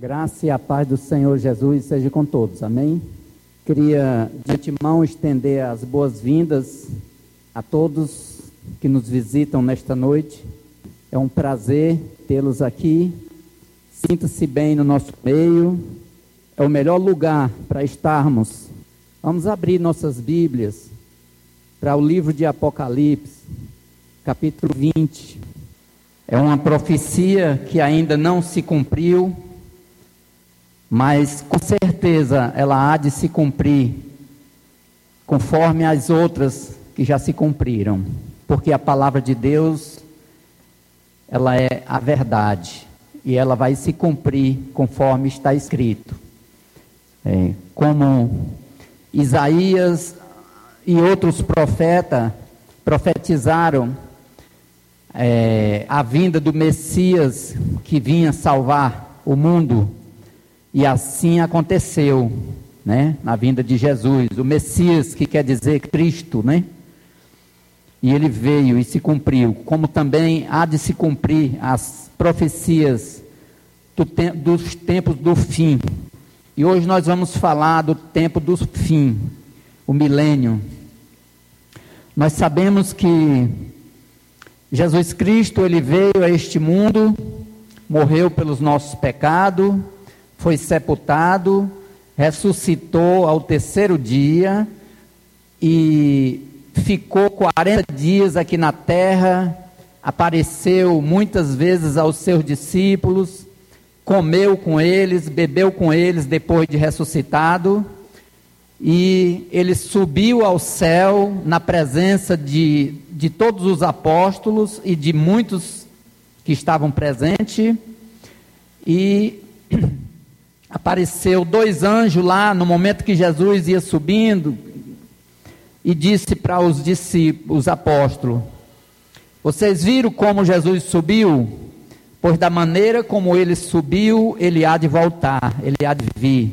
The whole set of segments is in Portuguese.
graça e a paz do Senhor Jesus seja com todos. Amém? Queria de antemão estender as boas-vindas a todos que nos visitam nesta noite. É um prazer tê-los aqui. Sinta-se bem no nosso meio. É o melhor lugar para estarmos. Vamos abrir nossas Bíblias para o livro de Apocalipse, capítulo 20. É uma profecia que ainda não se cumpriu mas com certeza ela há de se cumprir conforme as outras que já se cumpriram, porque a palavra de Deus ela é a verdade. E ela vai se cumprir conforme está escrito. É, como Isaías e outros profetas profetizaram é, a vinda do Messias que vinha salvar o mundo e assim aconteceu, né? Na vinda de Jesus, o Messias, que quer dizer Cristo, né? E ele veio e se cumpriu, como também há de se cumprir as profecias do te dos tempos do fim. E hoje nós vamos falar do tempo do fim, o milênio. Nós sabemos que Jesus Cristo, ele veio a este mundo, morreu pelos nossos pecados, foi sepultado, ressuscitou ao terceiro dia e ficou 40 dias aqui na terra, apareceu muitas vezes aos seus discípulos, comeu com eles, bebeu com eles depois de ressuscitado, e ele subiu ao céu na presença de, de todos os apóstolos e de muitos que estavam presentes, e apareceu dois anjos lá no momento que Jesus ia subindo e disse para os discípulos, os apóstolos: Vocês viram como Jesus subiu? Pois da maneira como ele subiu, ele há de voltar, ele há de vir.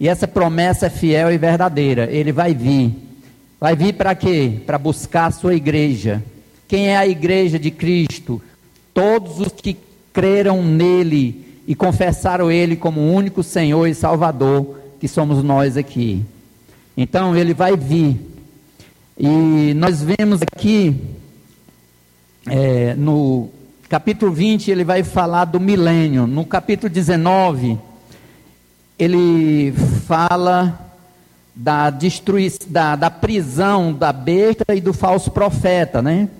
E essa promessa é fiel e verdadeira. Ele vai vir. Vai vir para quê? Para buscar a sua igreja. Quem é a igreja de Cristo? Todos os que creram nele e confessaram Ele como o único Senhor e Salvador que somos nós aqui. Então Ele vai vir. E nós vemos aqui é, no capítulo 20 ele vai falar do milênio. No capítulo 19 ele fala da destruição, da, da prisão da besta e do falso profeta, né?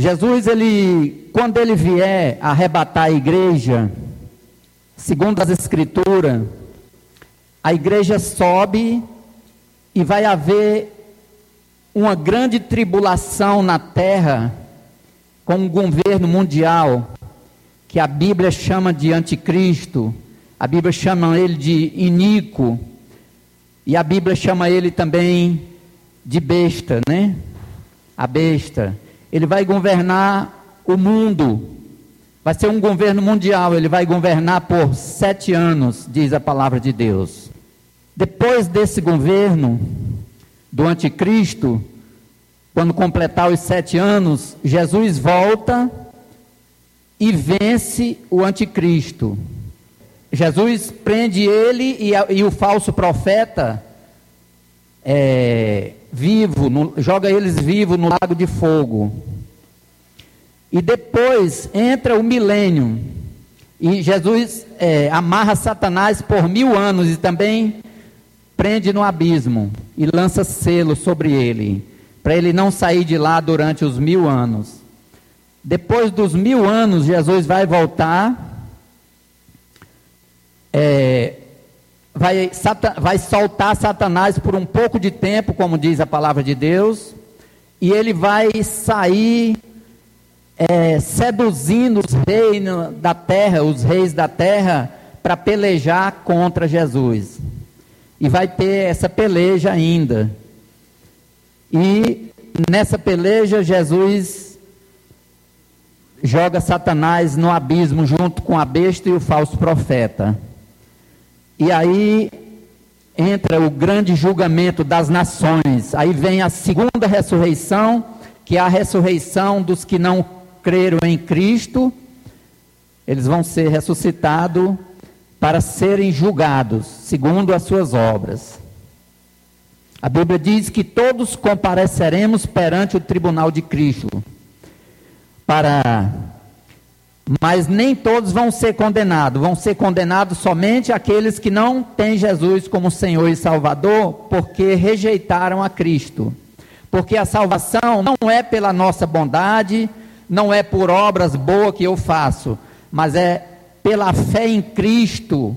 Jesus, ele, quando ele vier arrebatar a igreja, segundo as escrituras, a igreja sobe e vai haver uma grande tribulação na terra com um governo mundial que a Bíblia chama de anticristo, a Bíblia chama ele de iníquo e a Bíblia chama ele também de besta, né? A besta. Ele vai governar o mundo. Vai ser um governo mundial. Ele vai governar por sete anos, diz a palavra de Deus. Depois desse governo do anticristo, quando completar os sete anos, Jesus volta e vence o anticristo. Jesus prende ele e, e o falso profeta é, vivo, no, joga eles vivos no lago de fogo. E depois entra o milênio. E Jesus é, amarra Satanás por mil anos e também prende no abismo e lança selo sobre ele, para ele não sair de lá durante os mil anos. Depois dos mil anos, Jesus vai voltar, é, vai, vai soltar Satanás por um pouco de tempo, como diz a palavra de Deus, e ele vai sair é, seduzindo os reis da terra, os reis da terra, para pelejar contra Jesus. E vai ter essa peleja ainda. E nessa peleja, Jesus joga Satanás no abismo junto com a besta e o falso profeta. E aí entra o grande julgamento das nações. Aí vem a segunda ressurreição, que é a ressurreição dos que não creram em Cristo. Eles vão ser ressuscitados para serem julgados segundo as suas obras. A Bíblia diz que todos compareceremos perante o tribunal de Cristo. Para mas nem todos vão ser condenados, vão ser condenados somente aqueles que não têm Jesus como Senhor e Salvador, porque rejeitaram a Cristo. Porque a salvação não é pela nossa bondade, não é por obras boas que eu faço, mas é pela fé em Cristo,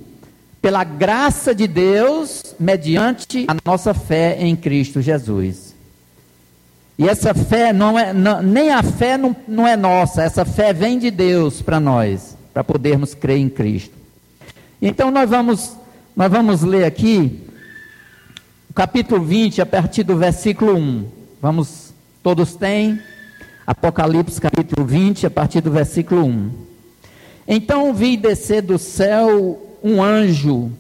pela graça de Deus, mediante a nossa fé em Cristo Jesus. E essa fé não é, não, nem a fé não, não é nossa, essa fé vem de Deus para nós, para podermos crer em Cristo. Então nós vamos, nós vamos ler aqui o capítulo 20, a partir do versículo 1. Vamos, todos têm? Apocalipse capítulo 20, a partir do versículo 1. Então vi descer do céu um anjo,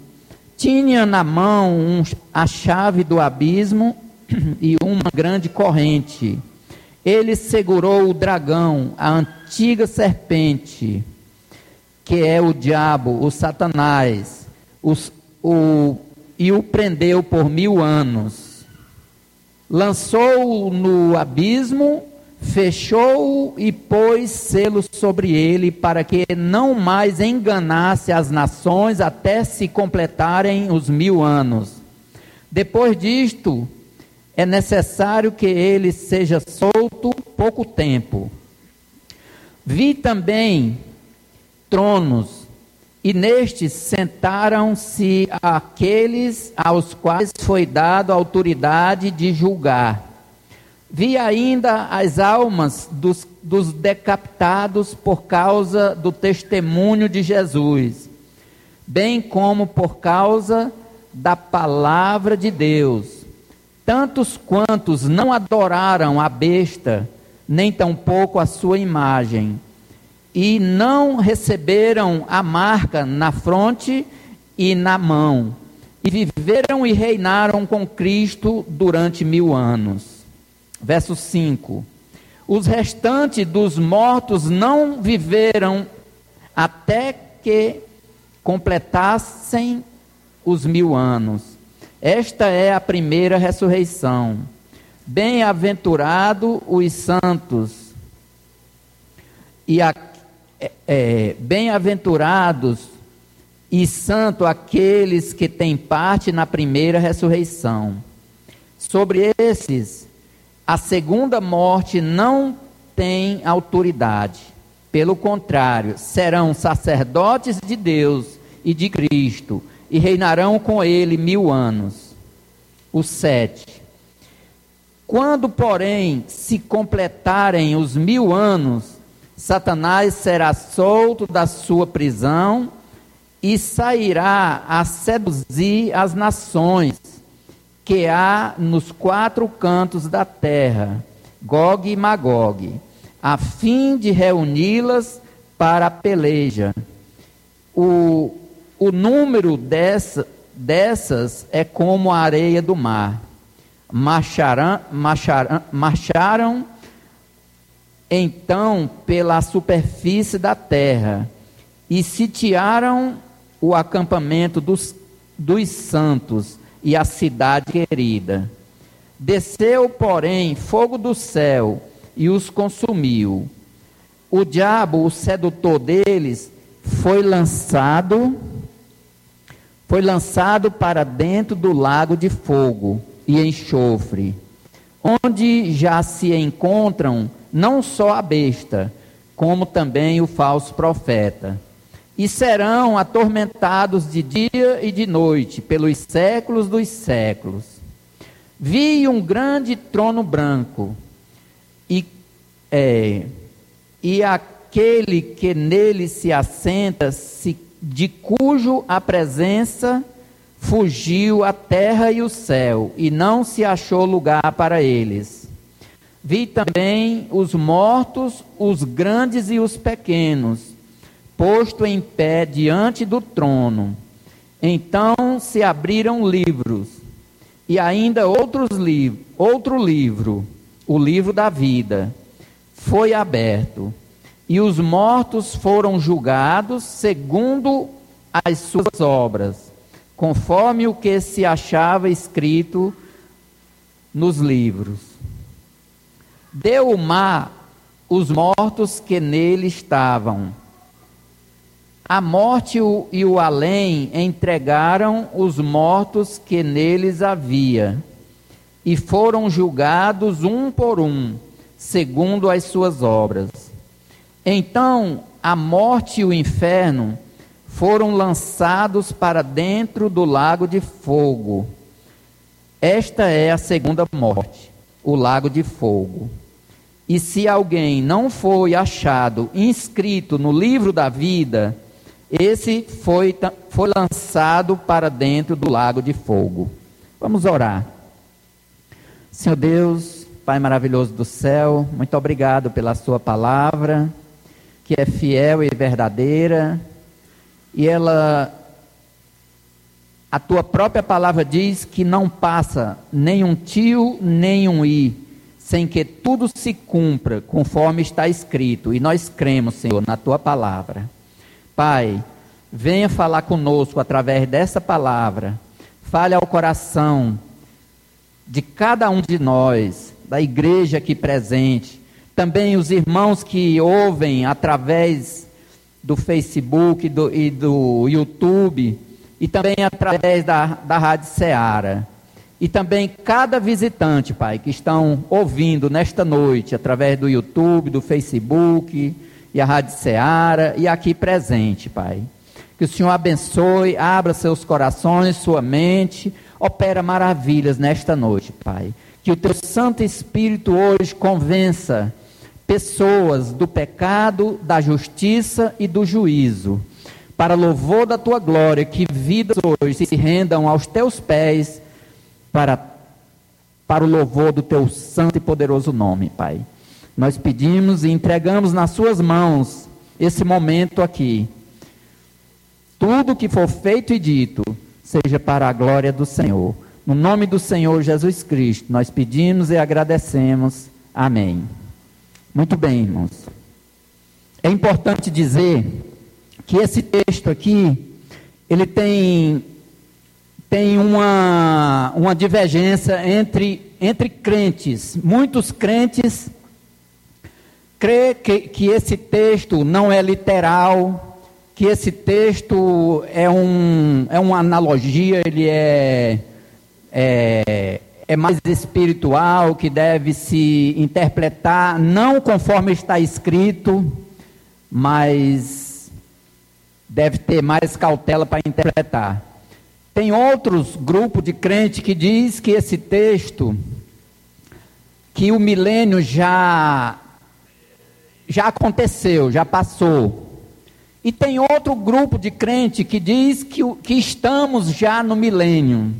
tinha na mão um, a chave do abismo e uma grande corrente. Ele segurou o dragão, a antiga serpente, que é o diabo, o Satanás, os, o, e o prendeu por mil anos. Lançou-o no abismo fechou e pôs selos sobre ele, para que não mais enganasse as nações até se completarem os mil anos. Depois disto, é necessário que ele seja solto pouco tempo. Vi também tronos, e nestes sentaram-se aqueles aos quais foi dado autoridade de julgar Vi ainda as almas dos, dos decapitados por causa do testemunho de Jesus, bem como por causa da palavra de Deus. Tantos quantos não adoraram a besta, nem tampouco a sua imagem, e não receberam a marca na fronte e na mão, e viveram e reinaram com Cristo durante mil anos. Verso 5: Os restantes dos mortos não viveram até que completassem os mil anos. Esta é a primeira ressurreição. Bem-aventurado os santos e é, é, bem-aventurados e santo aqueles que têm parte na primeira ressurreição. Sobre esses a segunda morte não tem autoridade. Pelo contrário, serão sacerdotes de Deus e de Cristo e reinarão com ele mil anos. O sete. Quando, porém, se completarem os mil anos, Satanás será solto da sua prisão e sairá a seduzir as nações que há nos quatro cantos da terra, Gog e Magog, a fim de reuni-las para a peleja. O, o número dessa, dessas é como a areia do mar. Marcharam, marcharam, marcharam então pela superfície da terra e sitiaram o acampamento dos, dos santos e a cidade querida. Desceu, porém, fogo do céu e os consumiu. O diabo, o sedutor deles, foi lançado foi lançado para dentro do lago de fogo e enxofre, onde já se encontram não só a besta, como também o falso profeta e serão atormentados de dia e de noite pelos séculos dos séculos. Vi um grande trono branco e, é, e aquele que nele se assenta, se, de cujo a presença fugiu a terra e o céu, e não se achou lugar para eles. Vi também os mortos, os grandes e os pequenos, posto em pé diante do trono. Então se abriram livros, e ainda outros outro livro, o livro da vida, foi aberto, e os mortos foram julgados segundo as suas obras, conforme o que se achava escrito nos livros. Deu o mar os mortos que nele estavam. A morte e o além entregaram os mortos que neles havia, e foram julgados um por um, segundo as suas obras. Então a morte e o inferno foram lançados para dentro do lago de fogo. Esta é a segunda morte, o lago de fogo. E se alguém não foi achado inscrito no livro da vida, esse foi, foi lançado para dentro do lago de fogo. Vamos orar. Senhor Deus, Pai maravilhoso do céu, muito obrigado pela Sua palavra, que é fiel e verdadeira e ela a tua própria palavra diz que não passa nem um tio, nem um i, sem que tudo se cumpra conforme está escrito. E nós cremos, Senhor, na tua palavra. Pai, venha falar conosco através dessa palavra. Fale ao coração de cada um de nós, da igreja aqui presente, também os irmãos que ouvem através do Facebook do, e do YouTube, e também através da, da Rádio Ceará. E também cada visitante, Pai, que estão ouvindo nesta noite, através do YouTube, do Facebook e a Rádio Ceará, e aqui presente, Pai. Que o Senhor abençoe, abra seus corações, sua mente, opera maravilhas nesta noite, Pai. Que o teu Santo Espírito hoje convença pessoas do pecado, da justiça e do juízo. Para louvor da tua glória, que vidas hoje se rendam aos teus pés para, para o louvor do teu santo e poderoso nome, Pai. Nós pedimos e entregamos nas suas mãos esse momento aqui. Tudo que for feito e dito, seja para a glória do Senhor. No nome do Senhor Jesus Cristo, nós pedimos e agradecemos. Amém. Muito bem, irmãos. É importante dizer que esse texto aqui, ele tem, tem uma, uma divergência entre, entre crentes. Muitos crentes crê que, que esse texto não é literal, que esse texto é, um, é uma analogia, ele é, é é mais espiritual, que deve se interpretar não conforme está escrito, mas deve ter mais cautela para interpretar. Tem outros grupos de crente que diz que esse texto, que o milênio já já aconteceu, já passou. E tem outro grupo de crente que diz que, que estamos já no milênio.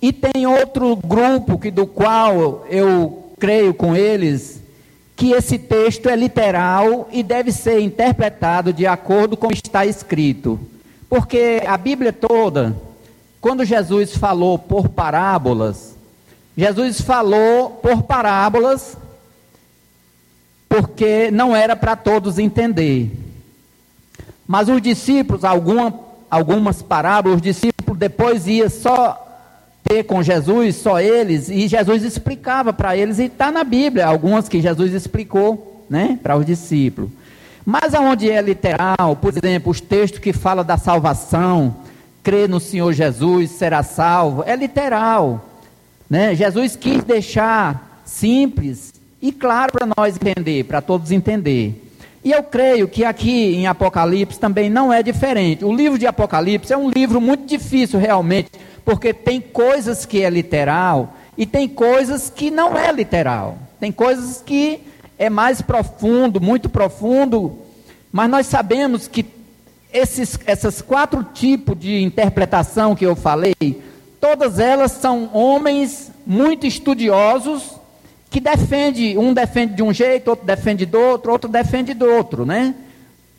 E tem outro grupo que do qual eu creio com eles que esse texto é literal e deve ser interpretado de acordo com está escrito. Porque a Bíblia toda, quando Jesus falou por parábolas, Jesus falou por parábolas porque não era para todos entender. Mas os discípulos, alguma, algumas parábolas, os discípulos depois ia só ter com Jesus, só eles, e Jesus explicava para eles, e está na Bíblia, algumas que Jesus explicou né, para os discípulos. Mas aonde é literal, por exemplo, os textos que falam da salvação, crê no Senhor Jesus, será salvo, é literal. Né? Jesus quis deixar simples e claro para nós entender, para todos entender. E eu creio que aqui em Apocalipse também não é diferente. O livro de Apocalipse é um livro muito difícil realmente porque tem coisas que é literal e tem coisas que não é literal. Tem coisas que é mais profundo, muito profundo, mas nós sabemos que esses essas quatro tipos de interpretação que eu falei, todas elas são homens muito estudiosos que defende, um defende de um jeito, outro defende do outro, outro defende do outro, né?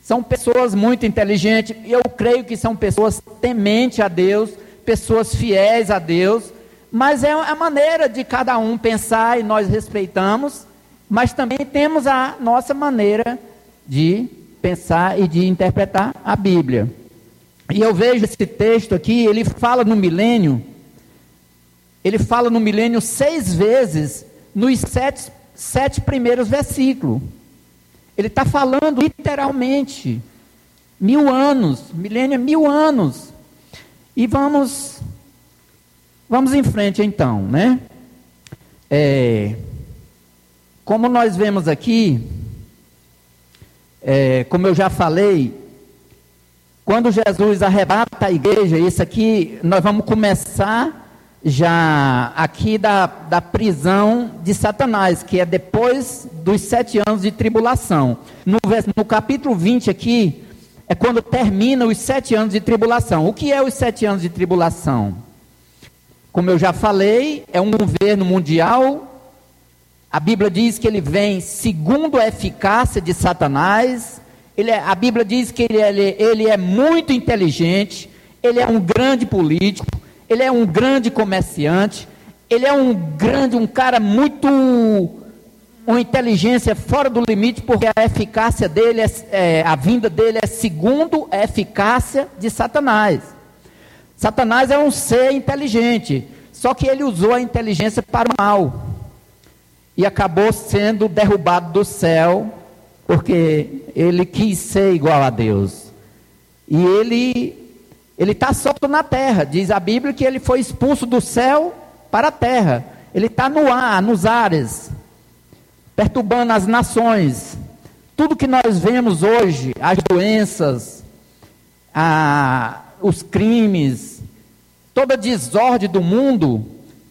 São pessoas muito inteligentes, e eu creio que são pessoas tementes a Deus, pessoas fiéis a Deus, mas é a maneira de cada um pensar e nós respeitamos, mas também temos a nossa maneira de pensar e de interpretar a Bíblia. E eu vejo esse texto aqui, ele fala no milênio, ele fala no milênio seis vezes nos sete, sete primeiros versículos. Ele está falando literalmente mil anos, milênio é mil anos. E vamos, vamos em frente então, né? É, como nós vemos aqui, é, como eu já falei, quando Jesus arrebata a igreja, isso aqui, nós vamos começar já aqui da, da prisão de Satanás, que é depois dos sete anos de tribulação. No, no capítulo 20 aqui, é quando termina os sete anos de tribulação. O que é os sete anos de tribulação? Como eu já falei, é um governo mundial. A Bíblia diz que ele vem segundo a eficácia de Satanás. Ele é, a Bíblia diz que ele, ele, ele é muito inteligente, ele é um grande político, ele é um grande comerciante, ele é um grande, um cara muito. Uma inteligência fora do limite, porque a eficácia dele, é, é, a vinda dele é segundo a eficácia de Satanás. Satanás é um ser inteligente, só que ele usou a inteligência para o mal e acabou sendo derrubado do céu, porque ele quis ser igual a Deus. E ele ele está solto na terra. Diz a Bíblia que ele foi expulso do céu para a terra. Ele está no ar, nos ares, perturbando as nações. Tudo que nós vemos hoje, as doenças, a, os crimes, toda a desordem do mundo,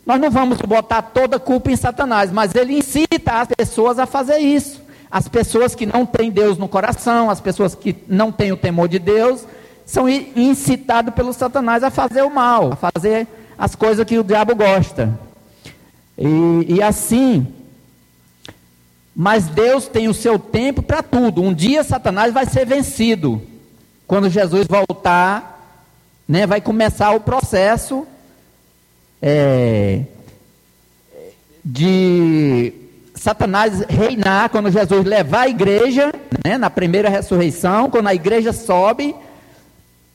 nós não vamos botar toda a culpa em Satanás, mas ele incita as pessoas a fazer isso. As pessoas que não têm Deus no coração, as pessoas que não têm o temor de Deus, são incitados pelo Satanás a fazer o mal, a fazer as coisas que o diabo gosta. E, e assim, mas Deus tem o seu tempo para tudo. Um dia Satanás vai ser vencido. Quando Jesus voltar, né, vai começar o processo é, de Satanás reinar quando Jesus levar a igreja, né, na primeira ressurreição, quando a igreja sobe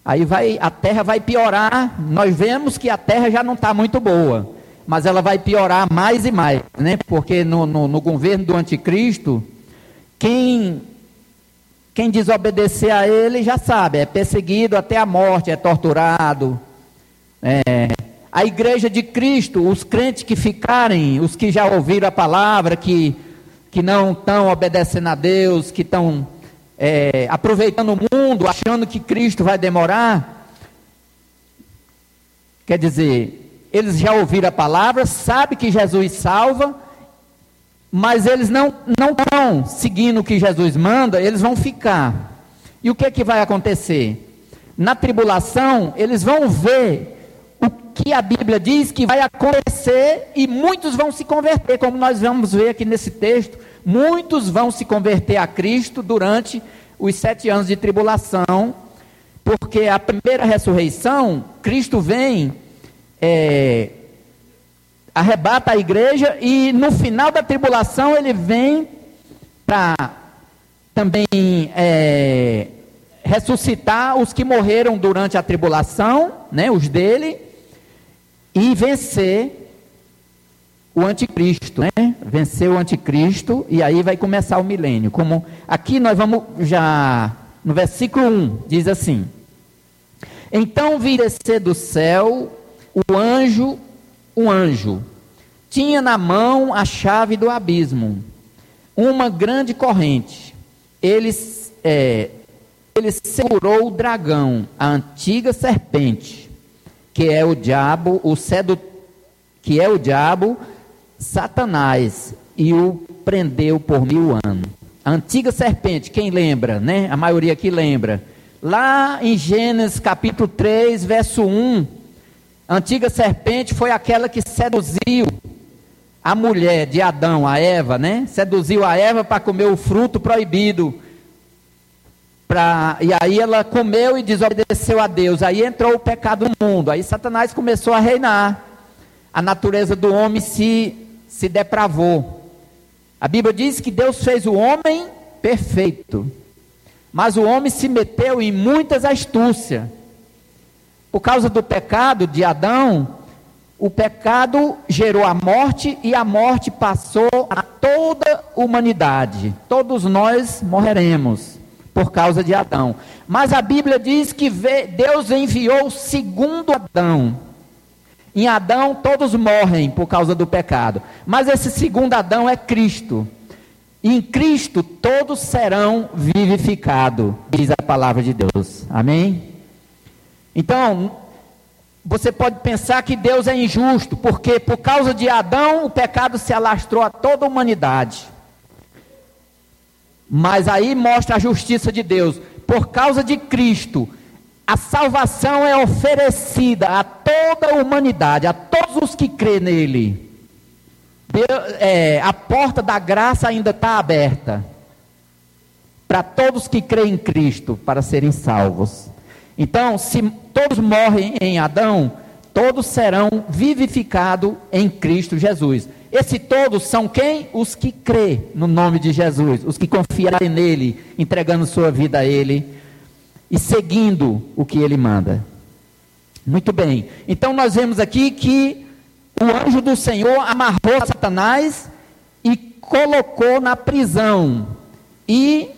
Aí vai, a terra vai piorar. Nós vemos que a terra já não está muito boa, mas ela vai piorar mais e mais, né? Porque no, no, no governo do anticristo, quem quem desobedecer a ele já sabe, é perseguido até a morte, é torturado. É, a igreja de Cristo, os crentes que ficarem, os que já ouviram a palavra, que, que não estão obedecendo a Deus, que estão é, aproveitando o mundo, achando que Cristo vai demorar. Quer dizer, eles já ouviram a palavra, sabem que Jesus salva, mas eles não não estão seguindo o que Jesus manda, eles vão ficar. E o que é que vai acontecer? Na tribulação, eles vão ver o que a Bíblia diz que vai acontecer e muitos vão se converter, como nós vamos ver aqui nesse texto. Muitos vão se converter a Cristo durante os sete anos de tribulação, porque a primeira ressurreição, Cristo vem, é, arrebata a igreja e no final da tribulação ele vem para também é, ressuscitar os que morreram durante a tribulação, né, os dele, e vencer o anticristo, né? Vencer o anticristo e aí vai começar o milênio. Como aqui nós vamos já no versículo 1 diz assim: Então vi descer do céu o anjo, um anjo, tinha na mão a chave do abismo, uma grande corrente. Ele, é, ele segurou o dragão, a antiga serpente, que é o diabo, o sedo, que é o diabo Satanás e o prendeu por mil anos. A antiga serpente, quem lembra, né? A maioria aqui lembra. Lá em Gênesis capítulo 3, verso 1, a antiga serpente foi aquela que seduziu a mulher de Adão, a Eva, né? Seduziu a Eva para comer o fruto proibido. Pra, e aí ela comeu e desobedeceu a Deus. Aí entrou o pecado no mundo. Aí Satanás começou a reinar. A natureza do homem se se depravou. A Bíblia diz que Deus fez o homem perfeito, mas o homem se meteu em muitas astúcias. Por causa do pecado de Adão, o pecado gerou a morte e a morte passou a toda a humanidade. Todos nós morreremos por causa de Adão. Mas a Bíblia diz que Deus enviou o segundo Adão. Em Adão todos morrem por causa do pecado. Mas esse segundo Adão é Cristo. Em Cristo todos serão vivificados, diz a palavra de Deus. Amém? Então, você pode pensar que Deus é injusto, porque por causa de Adão o pecado se alastrou a toda a humanidade. Mas aí mostra a justiça de Deus. Por causa de Cristo, a salvação é oferecida a toda a humanidade, a todos os que crê nele. Deus, é, a porta da graça ainda está aberta para todos que creem em Cristo para serem salvos. Então, se todos morrem em Adão, todos serão vivificados em Cristo Jesus. Esse todos são quem? Os que crê no nome de Jesus, os que confiarem nele, entregando sua vida a ele e seguindo o que ele manda. Muito bem. Então nós vemos aqui que o anjo do Senhor amarrou Satanás e colocou na prisão. E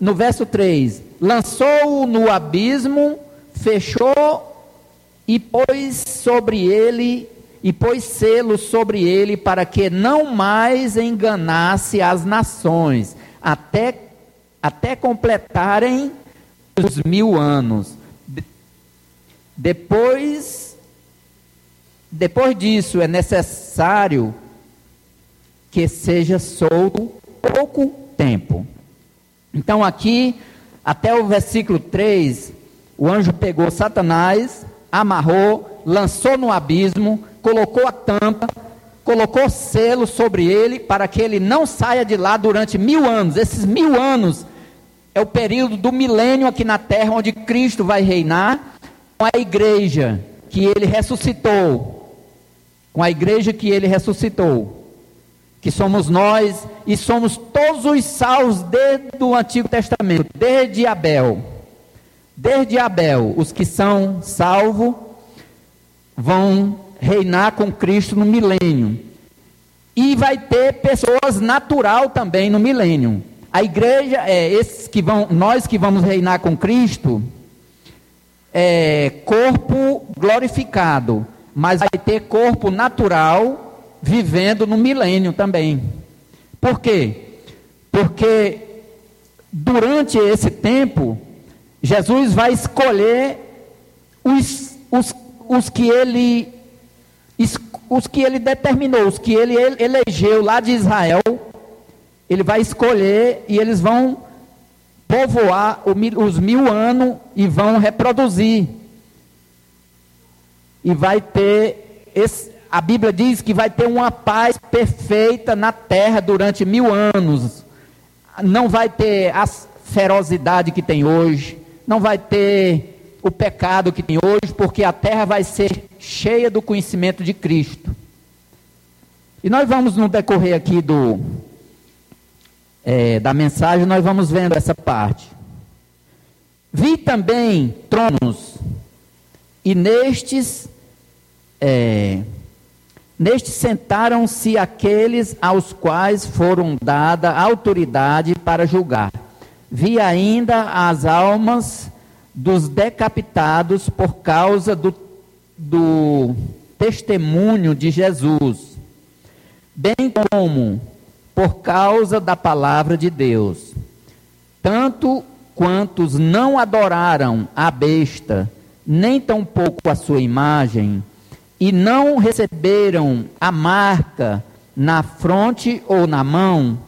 no verso 3, lançou-o no abismo fechou e pôs sobre ele e pôs selo sobre ele para que não mais enganasse as nações até até completarem os mil anos. Depois depois disso é necessário que seja solto pouco tempo. Então aqui até o versículo 3 o anjo pegou Satanás, amarrou, lançou no abismo, colocou a tampa, colocou selo sobre ele para que ele não saia de lá durante mil anos. Esses mil anos é o período do milênio aqui na terra, onde Cristo vai reinar com a igreja que ele ressuscitou. Com a igreja que ele ressuscitou. Que somos nós e somos todos os salvos desde o Antigo Testamento, desde Abel. Desde Abel, os que são salvos vão reinar com Cristo no milênio. E vai ter pessoas natural também no milênio. A igreja, é, esses que vão, nós que vamos reinar com Cristo, é corpo glorificado, mas vai ter corpo natural vivendo no milênio também. Por quê? Porque durante esse tempo Jesus vai escolher os, os, os que ele os que ele determinou, os que ele elegeu lá de Israel, ele vai escolher e eles vão povoar os mil anos e vão reproduzir. E vai ter, esse, a Bíblia diz que vai ter uma paz perfeita na terra durante mil anos. Não vai ter a ferocidade que tem hoje, não vai ter o pecado que tem hoje, porque a terra vai ser cheia do conhecimento de Cristo. E nós vamos, no decorrer aqui do, é, da mensagem, nós vamos vendo essa parte. Vi também tronos, e nestes, é, nestes sentaram-se aqueles aos quais foram dada autoridade para julgar vi ainda as almas dos decapitados por causa do, do testemunho de Jesus, bem como por causa da palavra de Deus. Tanto quantos não adoraram a besta, nem tampouco a sua imagem, e não receberam a marca na fronte ou na mão,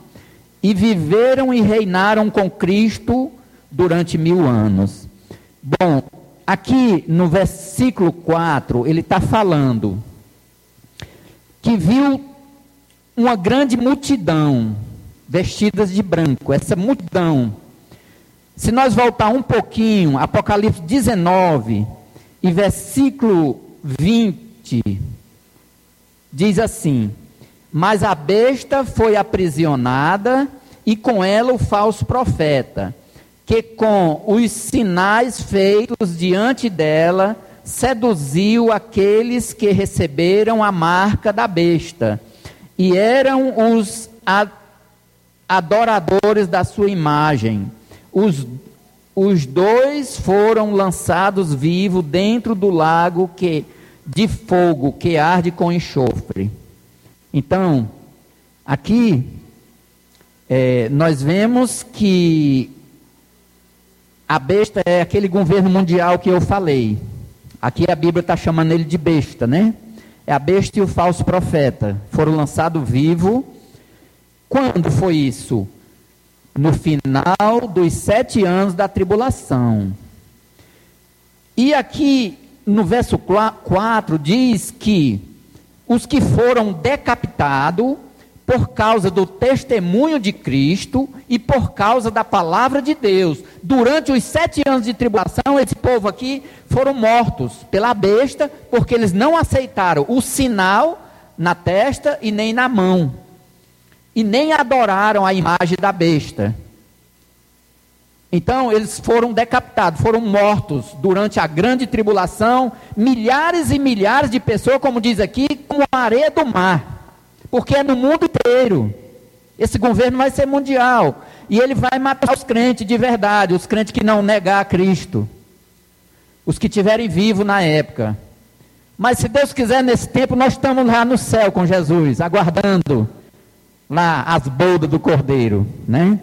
e viveram e reinaram com Cristo durante mil anos. Bom, aqui no versículo 4, ele está falando que viu uma grande multidão vestidas de branco. Essa multidão, se nós voltar um pouquinho, Apocalipse 19 e versículo 20, diz assim: Mas a besta foi aprisionada e com ela o falso profeta, que com os sinais feitos diante dela seduziu aqueles que receberam a marca da besta e eram os adoradores da sua imagem. Os, os dois foram lançados vivos dentro do lago que, de fogo que arde com enxofre. Então, aqui é, nós vemos que a besta é aquele governo mundial que eu falei. Aqui a Bíblia está chamando ele de besta, né? É a besta e o falso profeta. Foram lançados vivos. Quando foi isso? No final dos sete anos da tribulação. E aqui no verso 4 diz que os que foram decapitados por causa do testemunho de Cristo e por causa da palavra de Deus. Durante os sete anos de tribulação, esse povo aqui foram mortos pela besta, porque eles não aceitaram o sinal na testa e nem na mão, e nem adoraram a imagem da besta. Então, eles foram decapitados, foram mortos durante a grande tribulação, milhares e milhares de pessoas, como diz aqui, como a areia do mar porque é no mundo inteiro. Esse governo vai ser mundial. E ele vai matar os crentes de verdade, os crentes que não negar a Cristo. Os que estiverem vivos na época. Mas se Deus quiser, nesse tempo, nós estamos lá no céu com Jesus, aguardando lá as boldas do Cordeiro, né?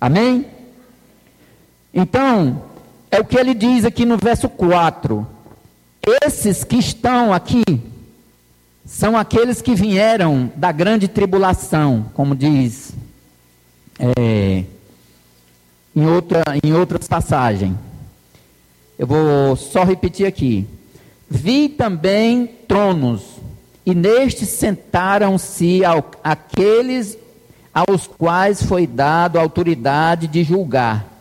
Amém? Então, é o que ele diz aqui no verso 4. Esses que estão aqui, são aqueles que vieram da grande tribulação, como diz é, em, outra, em outras passagens. Eu vou só repetir aqui. Vi também tronos, e nestes sentaram-se aqueles aos quais foi dado autoridade de julgar.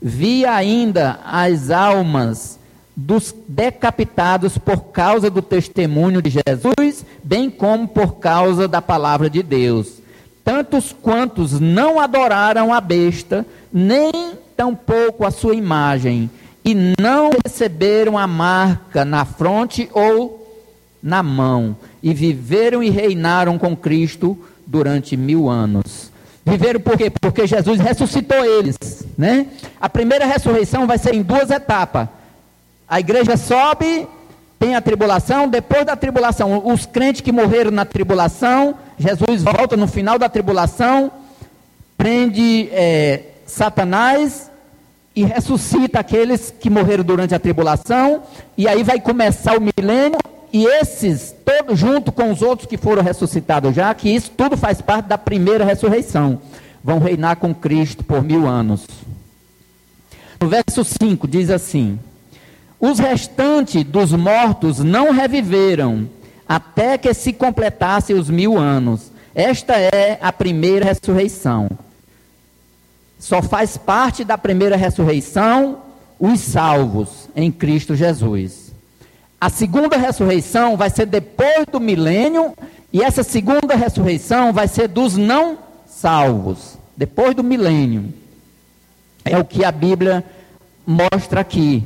Vi ainda as almas dos decapitados por causa do testemunho de Jesus, bem como por causa da palavra de Deus. Tantos quantos não adoraram a besta, nem tampouco a sua imagem, e não receberam a marca na fronte ou na mão, e viveram e reinaram com Cristo durante mil anos. Viveram por quê? Porque Jesus ressuscitou eles, né? A primeira ressurreição vai ser em duas etapas. A igreja sobe, tem a tribulação, depois da tribulação, os crentes que morreram na tribulação, Jesus volta no final da tribulação, prende é, Satanás e ressuscita aqueles que morreram durante a tribulação, e aí vai começar o milênio, e esses, todos junto com os outros que foram ressuscitados já, que isso tudo faz parte da primeira ressurreição, vão reinar com Cristo por mil anos. No verso 5 diz assim: os restantes dos mortos não reviveram, até que se completassem os mil anos. Esta é a primeira ressurreição. Só faz parte da primeira ressurreição os salvos em Cristo Jesus. A segunda ressurreição vai ser depois do milênio, e essa segunda ressurreição vai ser dos não salvos, depois do milênio. É o que a Bíblia mostra aqui.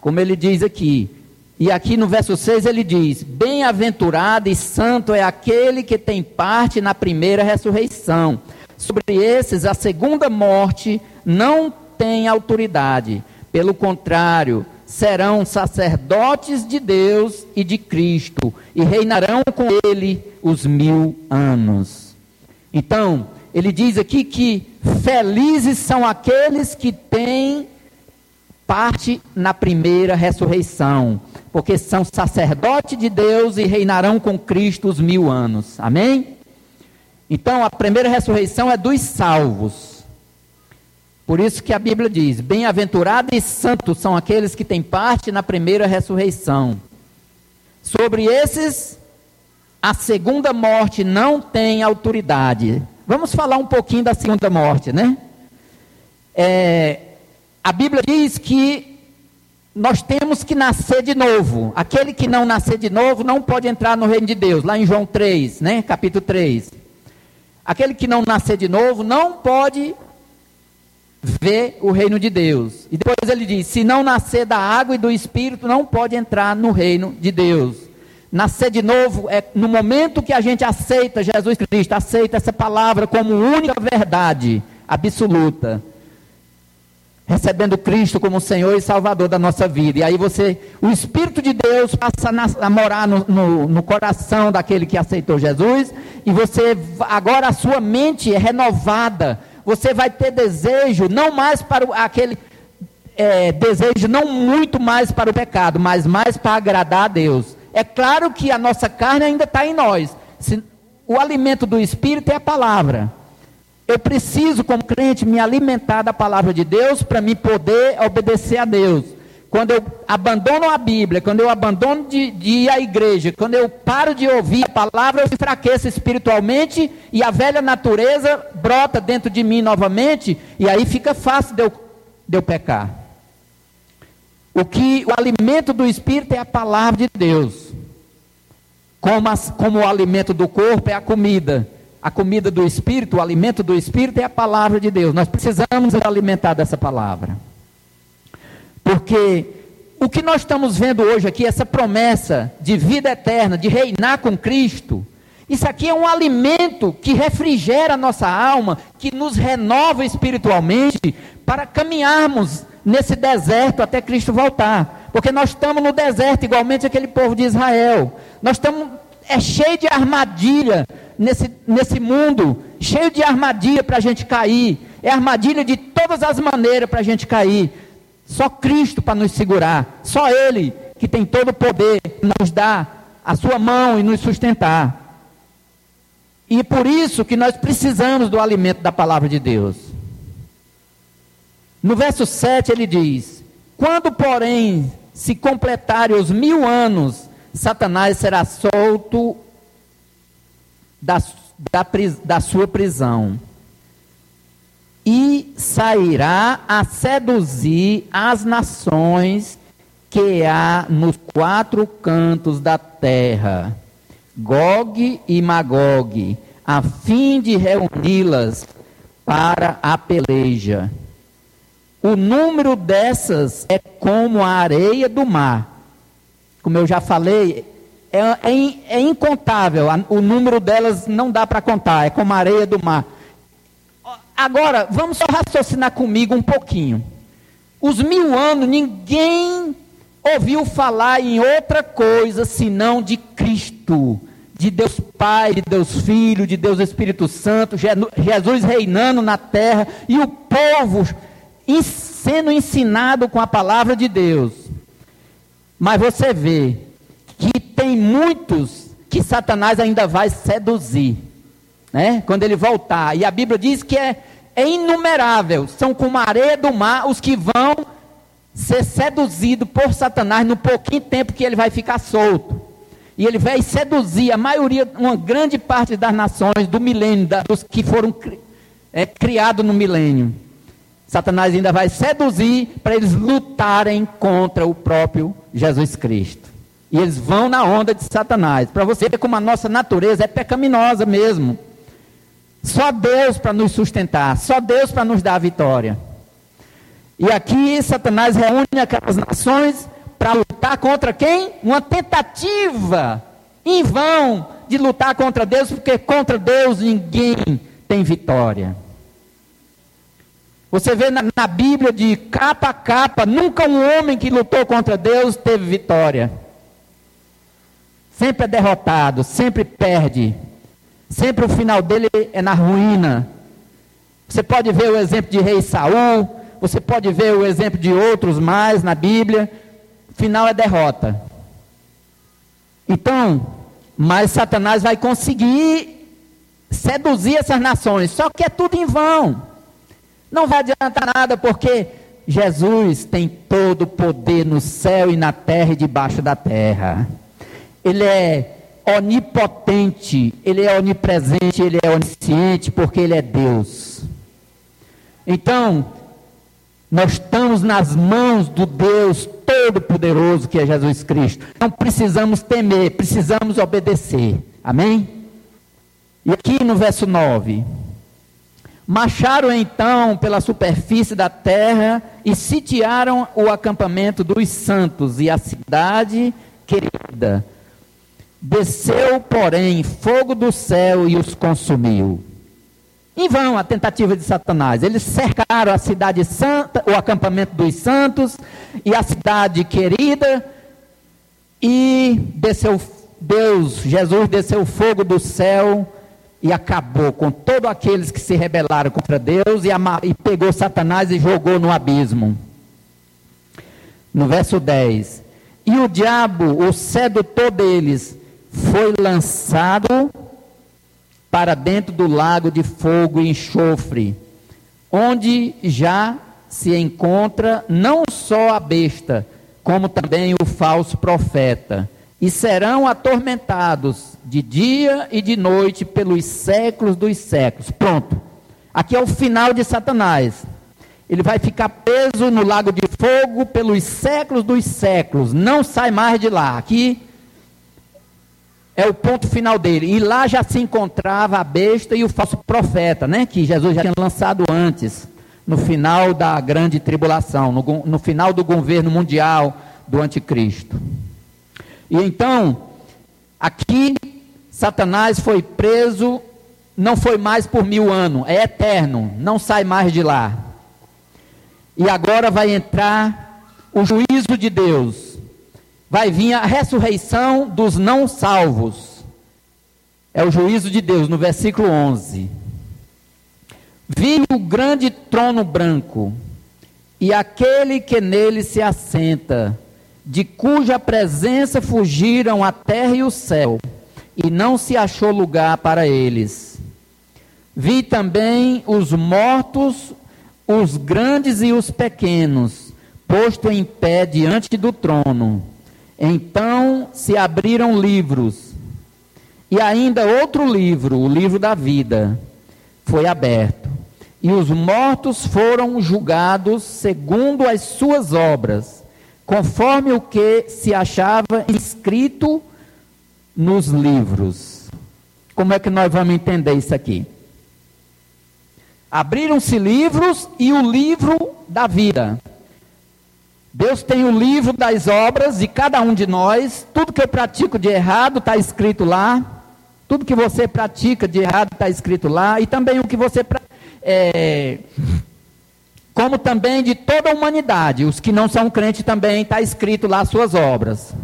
Como ele diz aqui. E aqui no verso 6 ele diz: Bem-aventurado e santo é aquele que tem parte na primeira ressurreição. Sobre esses, a segunda morte não tem autoridade. Pelo contrário, serão sacerdotes de Deus e de Cristo, e reinarão com ele os mil anos. Então, ele diz aqui que felizes são aqueles que têm parte na primeira ressurreição, porque são sacerdotes de Deus e reinarão com Cristo os mil anos. Amém? Então, a primeira ressurreição é dos salvos. Por isso que a Bíblia diz: Bem-aventurados e santos são aqueles que têm parte na primeira ressurreição. Sobre esses, a segunda morte não tem autoridade. Vamos falar um pouquinho da segunda morte, né? É, a Bíblia diz que nós temos que nascer de novo. Aquele que não nascer de novo não pode entrar no reino de Deus, lá em João 3, né? Capítulo 3. Aquele que não nascer de novo não pode ver o reino de Deus. E depois ele diz: se não nascer da água e do espírito, não pode entrar no reino de Deus. Nascer de novo é no momento que a gente aceita Jesus Cristo, aceita essa palavra como única verdade absoluta recebendo Cristo como Senhor e Salvador da nossa vida. E aí você, o Espírito de Deus passa a morar no, no, no, coração daquele que aceitou Jesus, e você, agora a sua mente é renovada. Você vai ter desejo, não mais para aquele é, desejo, não muito mais para o pecado, mas mais para agradar a Deus. É claro que a nossa carne ainda está em nós. Se, o alimento do Espírito é a palavra. Eu preciso, como crente, me alimentar da palavra de Deus para me poder obedecer a Deus. Quando eu abandono a Bíblia, quando eu abandono de, de, ir à igreja, quando eu paro de ouvir a palavra, eu enfraqueço espiritualmente e a velha natureza brota dentro de mim novamente, e aí fica fácil de eu, de eu pecar. O que o alimento do espírito é a palavra de Deus. Como, as, como o alimento do corpo é a comida a comida do Espírito, o alimento do Espírito é a palavra de Deus. Nós precisamos alimentar dessa palavra. Porque o que nós estamos vendo hoje aqui, essa promessa de vida eterna, de reinar com Cristo, isso aqui é um alimento que refrigera a nossa alma, que nos renova espiritualmente para caminharmos nesse deserto até Cristo voltar. Porque nós estamos no deserto, igualmente aquele povo de Israel. Nós estamos é cheio de armadilha nesse, nesse mundo, cheio de armadilha para a gente cair. É armadilha de todas as maneiras para a gente cair. Só Cristo para nos segurar. Só Ele que tem todo o poder, nos dar a sua mão e nos sustentar. E por isso que nós precisamos do alimento da palavra de Deus. No verso 7 ele diz: Quando, porém, se completarem os mil anos Satanás será solto da, da, da sua prisão e sairá a seduzir as nações que há nos quatro cantos da terra, Gog e Magog, a fim de reuni-las para a peleja. O número dessas é como a areia do mar como eu já falei, é, é, é incontável. O número delas não dá para contar, é como a areia do mar. Agora, vamos só raciocinar comigo um pouquinho. Os mil anos, ninguém ouviu falar em outra coisa senão de Cristo, de Deus Pai, de Deus Filho, de Deus Espírito Santo, Jesus reinando na terra e o povo sendo ensinado com a palavra de Deus. Mas você vê que tem muitos que Satanás ainda vai seduzir, né? Quando ele voltar. E a Bíblia diz que é, é inumerável, são como a areia do mar os que vão ser seduzidos por Satanás no pouquinho tempo que ele vai ficar solto. E ele vai seduzir a maioria, uma grande parte das nações do milênio, dos que foram é, criados no milênio. Satanás ainda vai seduzir para eles lutarem contra o próprio Jesus Cristo. E eles vão na onda de Satanás. Para você ver como a nossa natureza é pecaminosa mesmo. Só Deus para nos sustentar, só Deus para nos dar a vitória. E aqui Satanás reúne aquelas nações para lutar contra quem? Uma tentativa em vão de lutar contra Deus, porque contra Deus ninguém tem vitória. Você vê na, na, Bíblia de capa a capa, nunca um homem que lutou contra Deus teve vitória. Sempre é derrotado, sempre perde. Sempre o final dele é na ruína. Você pode ver o exemplo de rei Saul, você pode ver o exemplo de outros mais na Bíblia. O final é derrota. Então, mas Satanás vai conseguir seduzir essas nações, só que é tudo em vão. Não vai adiantar nada, porque Jesus tem todo o poder no céu e na terra e debaixo da terra. Ele é onipotente, ele é onipresente, ele é onisciente, porque ele é Deus. Então, nós estamos nas mãos do Deus Todo-Poderoso que é Jesus Cristo. Não precisamos temer, precisamos obedecer. Amém? E aqui no verso 9. Marcharam então pela superfície da terra e sitiaram o acampamento dos santos e a cidade querida. Desceu, porém, fogo do céu e os consumiu. Em vão a tentativa de Satanás. Eles cercaram a cidade santa, o acampamento dos santos e a cidade querida, e desceu Deus, Jesus desceu fogo do céu e acabou com todos aqueles que se rebelaram contra Deus e, e pegou Satanás e jogou no abismo. No verso 10: E o diabo, o sedutor deles, foi lançado para dentro do lago de fogo e enxofre, onde já se encontra não só a besta, como também o falso profeta e serão atormentados de dia e de noite pelos séculos dos séculos. Pronto. Aqui é o final de Satanás. Ele vai ficar preso no lago de fogo pelos séculos dos séculos. Não sai mais de lá. Aqui é o ponto final dele. E lá já se encontrava a besta e o falso profeta, né? Que Jesus já tinha lançado antes, no final da grande tribulação, no, no final do governo mundial do anticristo. E então, aqui, Satanás foi preso, não foi mais por mil anos, é eterno, não sai mais de lá. E agora vai entrar o juízo de Deus, vai vir a ressurreição dos não salvos. É o juízo de Deus, no versículo 11. Vi o grande trono branco, e aquele que nele se assenta, de cuja presença fugiram a terra e o céu, e não se achou lugar para eles. Vi também os mortos, os grandes e os pequenos, posto em pé diante do trono. Então se abriram livros, e ainda outro livro, o livro da vida, foi aberto. E os mortos foram julgados segundo as suas obras conforme o que se achava escrito nos livros. Como é que nós vamos entender isso aqui? Abriram-se livros e o livro da vida. Deus tem o livro das obras de cada um de nós. Tudo que eu pratico de errado está escrito lá. Tudo que você pratica de errado está escrito lá. E também o que você é, como também de toda a humanidade. Os que não são crentes também está escrito lá as suas obras.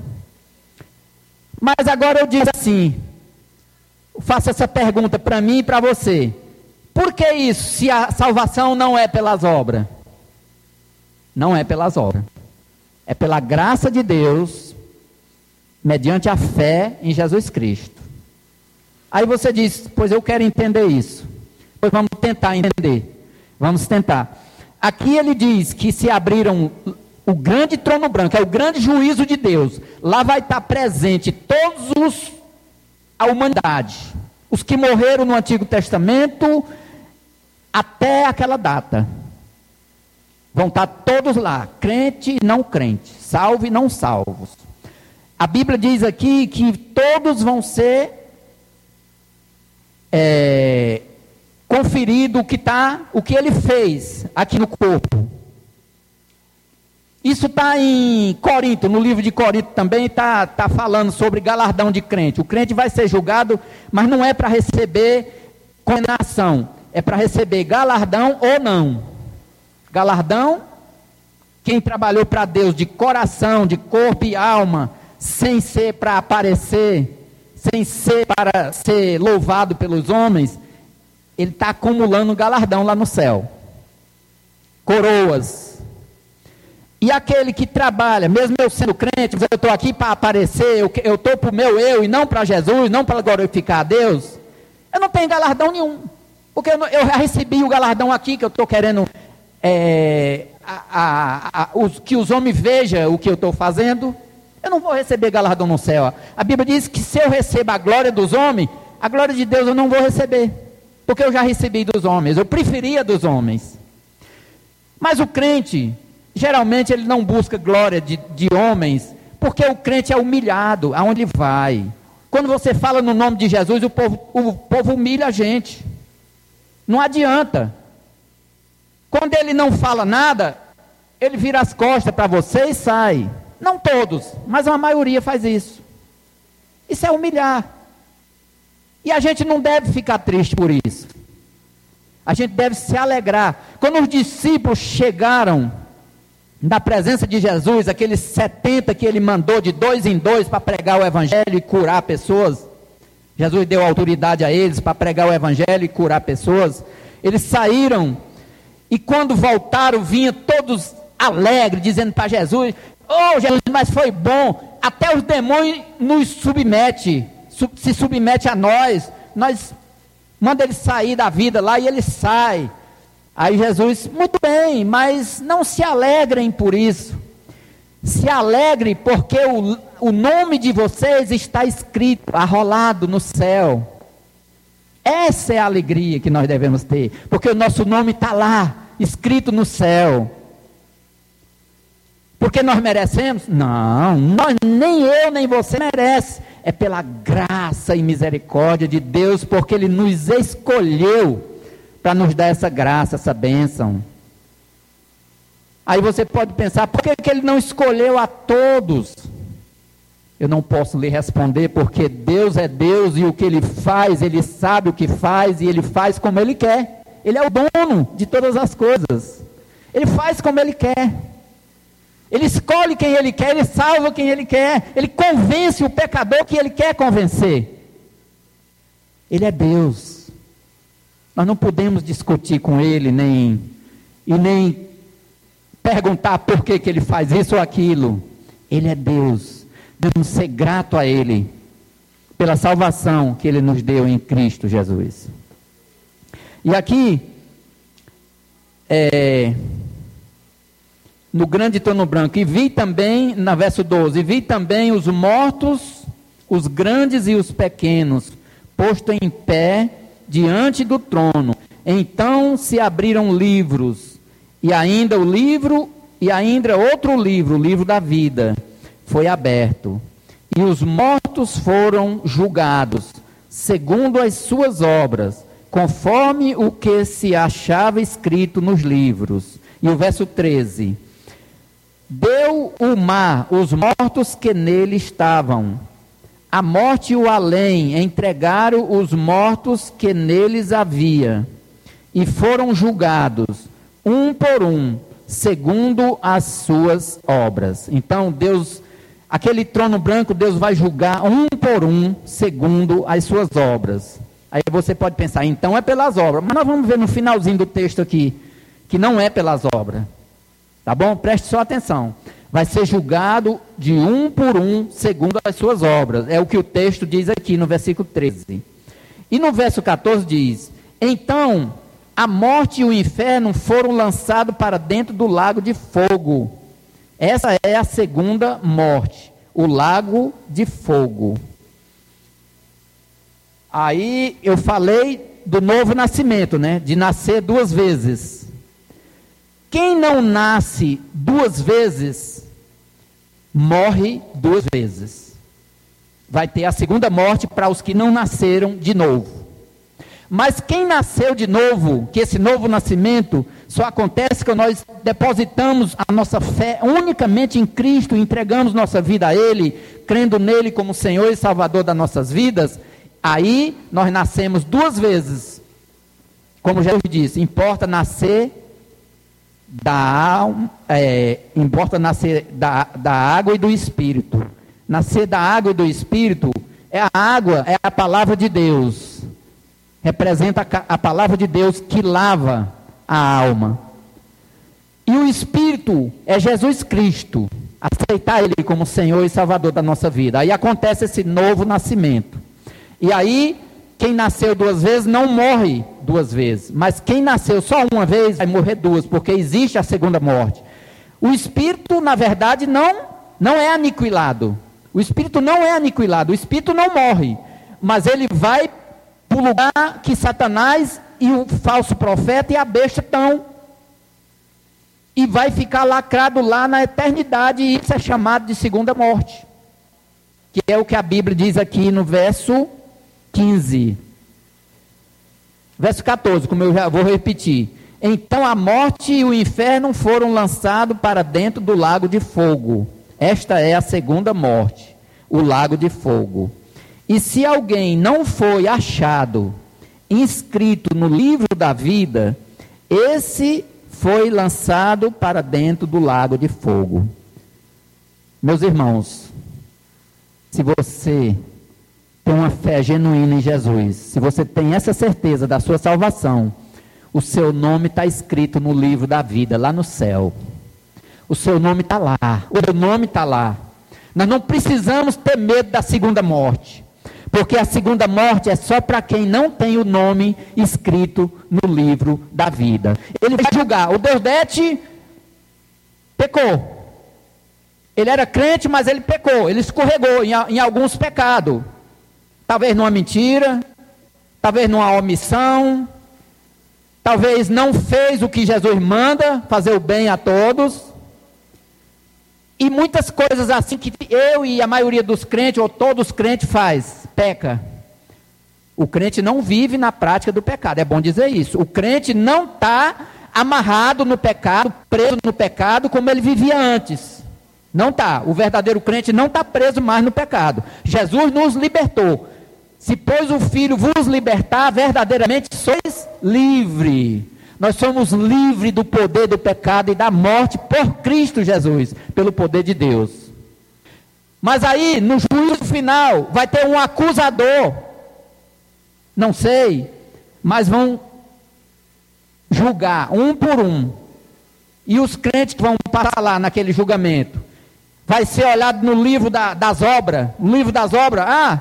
Mas agora eu digo assim, faço essa pergunta para mim e para você. Por que isso, se a salvação não é pelas obras? Não é pelas obras. É pela graça de Deus, mediante a fé em Jesus Cristo. Aí você diz, pois eu quero entender isso. Pois vamos tentar entender. Vamos tentar. Aqui ele diz que se abriram o grande trono branco, é o grande juízo de Deus. Lá vai estar presente todos os a humanidade, os que morreram no Antigo Testamento até aquela data. Vão estar todos lá, crente e não crente, salvo e não salvos. A Bíblia diz aqui que todos vão ser é, conferido o que tá, o que ele fez aqui no corpo. Isso está em Corinto, no livro de Corinto também está tá falando sobre galardão de crente. O crente vai ser julgado, mas não é para receber condenação, é para receber galardão ou não. Galardão, quem trabalhou para Deus de coração, de corpo e alma, sem ser para aparecer, sem ser para ser louvado pelos homens, ele está acumulando galardão lá no céu. Coroas. E aquele que trabalha, mesmo eu sendo crente, eu estou aqui para aparecer, eu estou para o meu eu e não para Jesus, não para glorificar a Deus, eu não tenho galardão nenhum. Porque eu, eu já recebi o galardão aqui que eu estou querendo é, a, a, a, os, que os homens vejam o que eu estou fazendo. Eu não vou receber galardão no céu. A Bíblia diz que se eu recebo a glória dos homens, a glória de Deus eu não vou receber porque eu já recebi dos homens, eu preferia dos homens. Mas o crente, geralmente ele não busca glória de, de homens, porque o crente é humilhado aonde vai. Quando você fala no nome de Jesus, o povo, o povo humilha a gente. Não adianta. Quando ele não fala nada, ele vira as costas para você e sai. Não todos, mas uma maioria faz isso. Isso é humilhar. E a gente não deve ficar triste por isso. A gente deve se alegrar. Quando os discípulos chegaram na presença de Jesus, aqueles 70 que ele mandou de dois em dois para pregar o evangelho e curar pessoas, Jesus deu autoridade a eles para pregar o evangelho e curar pessoas. Eles saíram e quando voltaram, vinham todos alegres, dizendo para Jesus: Oh, Jesus, mas foi bom. Até os demônios nos submete, se submete a nós. Nós manda ele sair da vida lá e ele sai. Aí Jesus, muito bem, mas não se alegrem por isso. Se alegre porque o, o nome de vocês está escrito, arrolado no céu. Essa é a alegria que nós devemos ter, porque o nosso nome está lá, escrito no céu. Porque nós merecemos? Não, nós, nem eu nem você merece. É pela graça e misericórdia de Deus, porque Ele nos escolheu para nos dar essa graça, essa bênção. Aí você pode pensar, por que, que ele não escolheu a todos? Eu não posso lhe responder, porque Deus é Deus e o que ele faz, ele sabe o que faz e ele faz como ele quer. Ele é o dono de todas as coisas. Ele faz como ele quer. Ele escolhe quem ele quer, ele salva quem ele quer, ele convence o pecador que ele quer convencer. Ele é Deus. Nós não podemos discutir com ele, nem e nem perguntar por que, que ele faz isso ou aquilo. Ele é Deus. Devemos ser grato a Ele pela salvação que Ele nos deu em Cristo Jesus. E aqui, é, no grande trono branco, e vi também, na verso 12, e vi também os mortos, os grandes e os pequenos, posto em pé diante do trono. Então se abriram livros e ainda o livro, e ainda outro livro, o livro da vida, foi aberto. E os mortos foram julgados, segundo as suas obras, conforme o que se achava escrito nos livros. E o verso 13: Deu o mar os mortos que nele estavam. A morte e o além entregaram os mortos que neles havia, e foram julgados um por um, segundo as suas obras. Então, Deus, aquele trono branco, Deus vai julgar um por um, segundo as suas obras. Aí você pode pensar, então é pelas obras. Mas nós vamos ver no finalzinho do texto aqui, que não é pelas obras. Tá bom? Preste só atenção. Vai ser julgado de um por um, segundo as suas obras. É o que o texto diz aqui no versículo 13. E no verso 14 diz: Então a morte e o inferno foram lançados para dentro do lago de fogo. Essa é a segunda morte, o lago de fogo. Aí eu falei do novo nascimento, né? De nascer duas vezes. Quem não nasce duas vezes, morre duas vezes. Vai ter a segunda morte para os que não nasceram de novo. Mas quem nasceu de novo, que esse novo nascimento só acontece quando nós depositamos a nossa fé unicamente em Cristo, entregamos nossa vida a Ele, crendo nele como Senhor e Salvador das nossas vidas, aí nós nascemos duas vezes. Como Jesus disse, importa nascer da, é, importa nascer da, da água e do Espírito. Nascer da água e do Espírito é a água, é a palavra de Deus representa a palavra de Deus que lava a alma. E o Espírito é Jesus Cristo. Aceitar Ele como Senhor e Salvador da nossa vida. Aí acontece esse novo nascimento. E aí, quem nasceu duas vezes não morre duas vezes. Mas quem nasceu só uma vez vai morrer duas, porque existe a segunda morte. O Espírito, na verdade, não, não é aniquilado. O Espírito não é aniquilado. O Espírito não morre. Mas ele vai para o lugar que Satanás e o falso profeta e a besta estão. E vai ficar lacrado lá na eternidade, e isso é chamado de segunda morte. Que é o que a Bíblia diz aqui no verso 15. Verso 14, como eu já vou repetir. Então a morte e o inferno foram lançados para dentro do lago de fogo. Esta é a segunda morte, o lago de fogo. E se alguém não foi achado inscrito no livro da vida, esse foi lançado para dentro do lago de fogo. Meus irmãos, se você tem uma fé genuína em Jesus, se você tem essa certeza da sua salvação, o seu nome está escrito no livro da vida, lá no céu. O seu nome está lá, o seu nome está lá. Nós não precisamos ter medo da segunda morte. Porque a segunda morte é só para quem não tem o nome escrito no livro da vida. Ele vai julgar. O Deusdete pecou. Ele era crente, mas ele pecou. Ele escorregou em, em alguns pecados. Talvez numa mentira, talvez numa omissão, talvez não fez o que Jesus manda, fazer o bem a todos. E muitas coisas assim que eu e a maioria dos crentes, ou todos os crentes, faz peca. O crente não vive na prática do pecado, é bom dizer isso. O crente não está amarrado no pecado, preso no pecado como ele vivia antes. Não está. O verdadeiro crente não está preso mais no pecado. Jesus nos libertou. Se pois o Filho vos libertar, verdadeiramente sois livre. Nós somos livres do poder do pecado e da morte por Cristo Jesus, pelo poder de Deus. Mas aí, no juízo final, vai ter um acusador. Não sei, mas vão julgar um por um. E os crentes que vão passar lá naquele julgamento, vai ser olhado no livro da, das obras. No livro das obras, ah,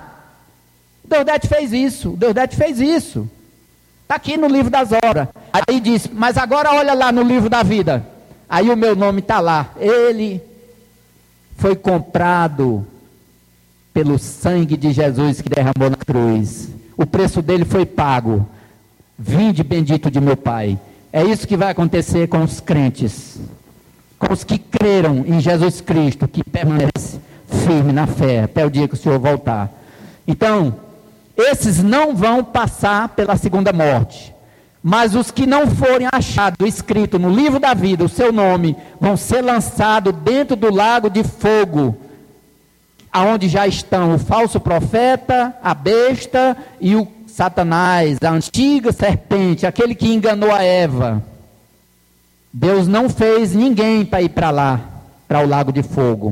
Deusdete fez isso, Deusdete fez isso. Está aqui no livro das obras. Aí diz, mas agora olha lá no livro da vida. Aí o meu nome está lá. Ele foi comprado pelo sangue de Jesus que derramou na cruz. O preço dele foi pago. Vinde bendito de meu Pai. É isso que vai acontecer com os crentes, com os que creram em Jesus Cristo, que permanece firme na fé até o dia que o Senhor voltar. Então, esses não vão passar pela segunda morte. Mas os que não forem achados escrito no livro da vida, o seu nome, vão ser lançados dentro do lago de fogo, aonde já estão o falso profeta, a besta e o Satanás, a antiga serpente, aquele que enganou a Eva. Deus não fez ninguém para ir para lá, para o lago de fogo.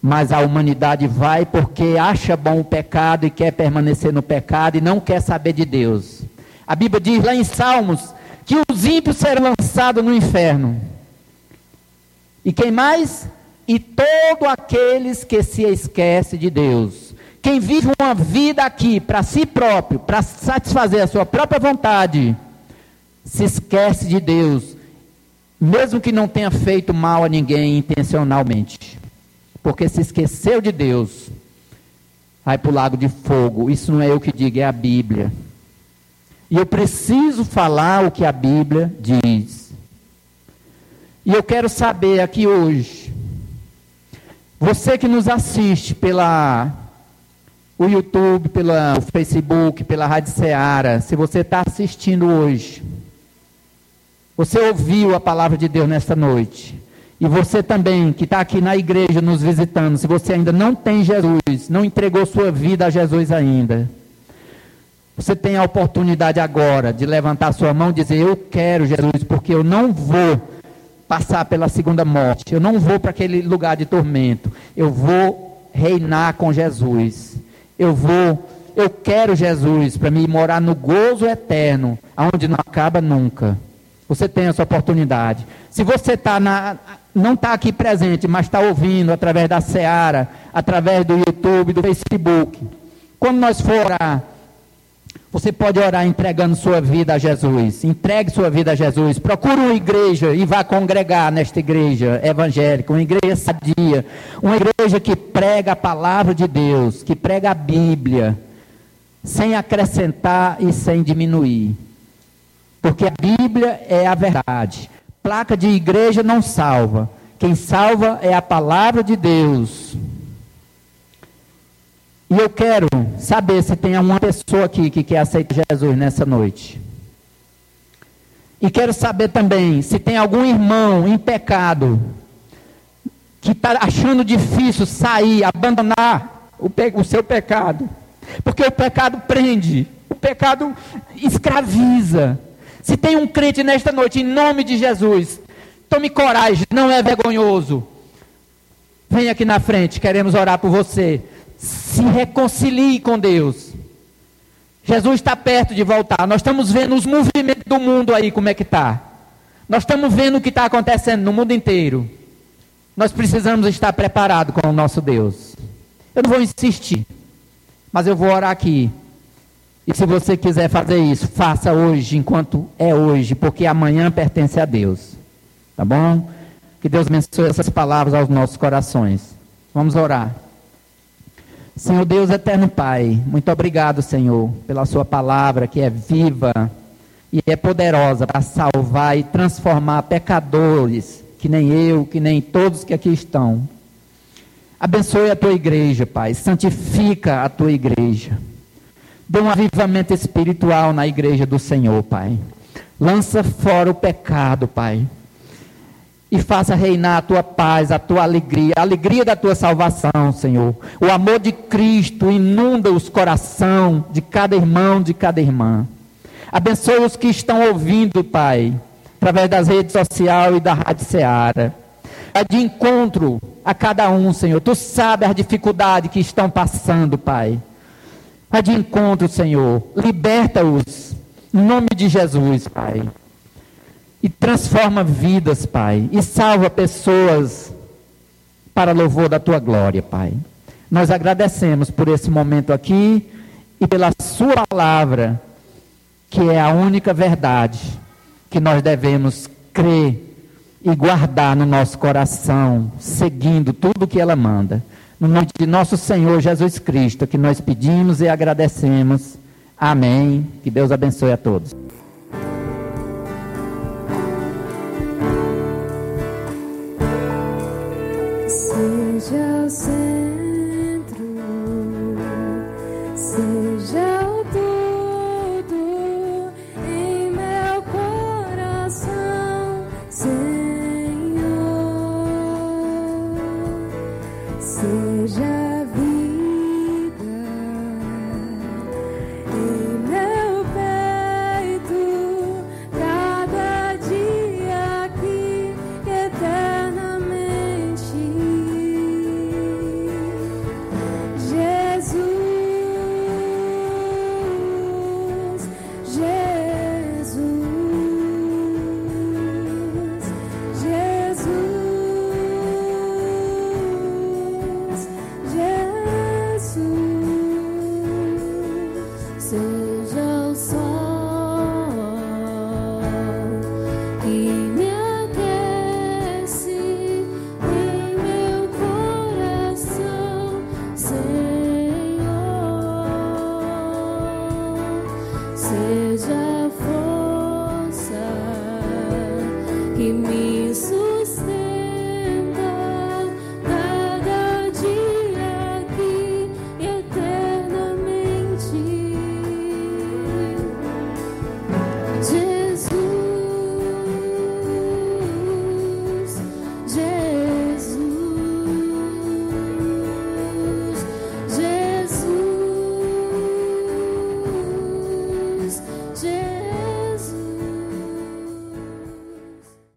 Mas a humanidade vai porque acha bom o pecado e quer permanecer no pecado e não quer saber de Deus. A Bíblia diz lá em Salmos que os ímpios serão lançados no inferno. E quem mais? E todo aqueles que se esquece de Deus. Quem vive uma vida aqui para si próprio, para satisfazer a sua própria vontade, se esquece de Deus, mesmo que não tenha feito mal a ninguém intencionalmente. Porque se esqueceu de Deus, vai para o lago de fogo. Isso não é eu que digo, é a Bíblia. E eu preciso falar o que a Bíblia diz. E eu quero saber aqui hoje, você que nos assiste pela o YouTube, pela, o Facebook, pela Rádio Ceará, se você está assistindo hoje, você ouviu a palavra de Deus nesta noite. E você também, que está aqui na igreja nos visitando, se você ainda não tem Jesus, não entregou sua vida a Jesus ainda, você tem a oportunidade agora de levantar sua mão e dizer: Eu quero Jesus, porque eu não vou passar pela segunda morte, eu não vou para aquele lugar de tormento, eu vou reinar com Jesus. Eu vou, eu quero Jesus para me morar no gozo eterno, aonde não acaba nunca. Você tem essa oportunidade. Se você tá na, não está aqui presente, mas está ouvindo através da Seara, através do YouTube, do Facebook, quando nós for orar, você pode orar entregando sua vida a Jesus. Entregue sua vida a Jesus. Procure uma igreja e vá congregar nesta igreja evangélica, uma igreja sadia, uma igreja que prega a palavra de Deus, que prega a Bíblia, sem acrescentar e sem diminuir. Porque a Bíblia é a verdade. Placa de igreja não salva. Quem salva é a palavra de Deus. E eu quero saber se tem uma pessoa aqui que quer aceitar Jesus nessa noite. E quero saber também se tem algum irmão em pecado que está achando difícil sair, abandonar o, o, seu pecado. Porque o pecado prende, o pecado escraviza. Se tem um crente nesta noite, em nome de Jesus, tome coragem, não é vergonhoso. Vem aqui na frente, queremos orar por você. Se reconcilie com Deus. Jesus está perto de voltar. Nós estamos vendo os movimentos do mundo aí, como é que está. Nós estamos vendo o que está acontecendo no mundo inteiro. Nós precisamos estar preparados com o nosso Deus. Eu não vou insistir, mas eu vou orar aqui. E se você quiser fazer isso, faça hoje, enquanto é hoje, porque amanhã pertence a Deus. Tá bom? Que Deus abençoe essas palavras aos nossos corações. Vamos orar. Senhor Deus eterno Pai, muito obrigado, Senhor, pela Sua palavra que é viva e é poderosa para salvar e transformar pecadores, que nem eu, que nem todos que aqui estão. Abençoe a tua igreja, Pai, santifica a tua igreja. Dê um avivamento espiritual na igreja do Senhor, Pai. Lança fora o pecado, Pai e faça reinar a tua paz, a tua alegria, a alegria da tua salvação, Senhor. O amor de Cristo inunda os corações de cada irmão, de cada irmã. Abençoe os que estão ouvindo, Pai, através das redes sociais e da Rádio Seara. É de encontro a cada um, Senhor. Tu sabes as dificuldades que estão passando, Pai. É de encontro, Senhor. Liberta-os. Em nome de Jesus, Pai e transforma vidas, Pai, e salva pessoas para louvor da tua glória, Pai. Nós agradecemos por esse momento aqui e pela Sua palavra, que é a única verdade que nós devemos crer e guardar no nosso coração, seguindo tudo que ela manda. No nome de nosso Senhor Jesus Cristo, que nós pedimos e agradecemos. Amém. Que Deus abençoe a todos. Seja a